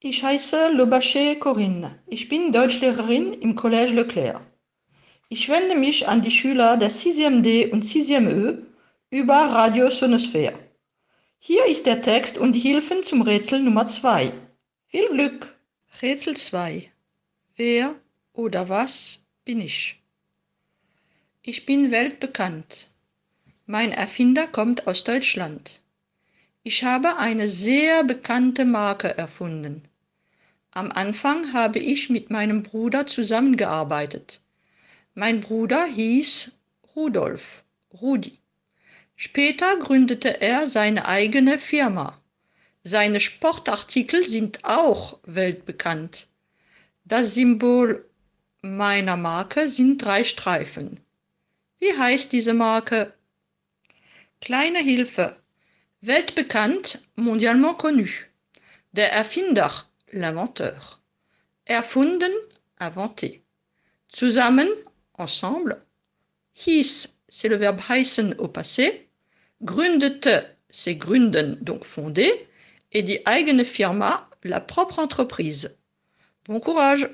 Ich heiße Lobaché Corinne. Ich bin Deutschlehrerin im Collège Leclerc. Ich wende mich an die Schüler der 6e D und 6e Ö über Radio Sonosphäre. Hier ist der Text und die Hilfen zum Rätsel Nummer 2. Viel Glück! Rätsel 2. Wer oder was bin ich? Ich bin weltbekannt. Mein Erfinder kommt aus Deutschland. Ich habe eine sehr bekannte Marke erfunden. Am Anfang habe ich mit meinem Bruder zusammengearbeitet. Mein Bruder hieß Rudolf, Rudi. Später gründete er seine eigene Firma. Seine Sportartikel sind auch weltbekannt. Das Symbol meiner Marke sind drei Streifen. Wie heißt diese Marke? Kleine Hilfe. Weltbekannt, mondialement connu. Der Erfinder, l'inventeur. Erfunden, inventé. Zusammen, ensemble. Hieß, c'est le verbe heißen au passé. Gründete, c'est gründen, donc fonder. Et die eigene Firma, la propre entreprise. Bon courage!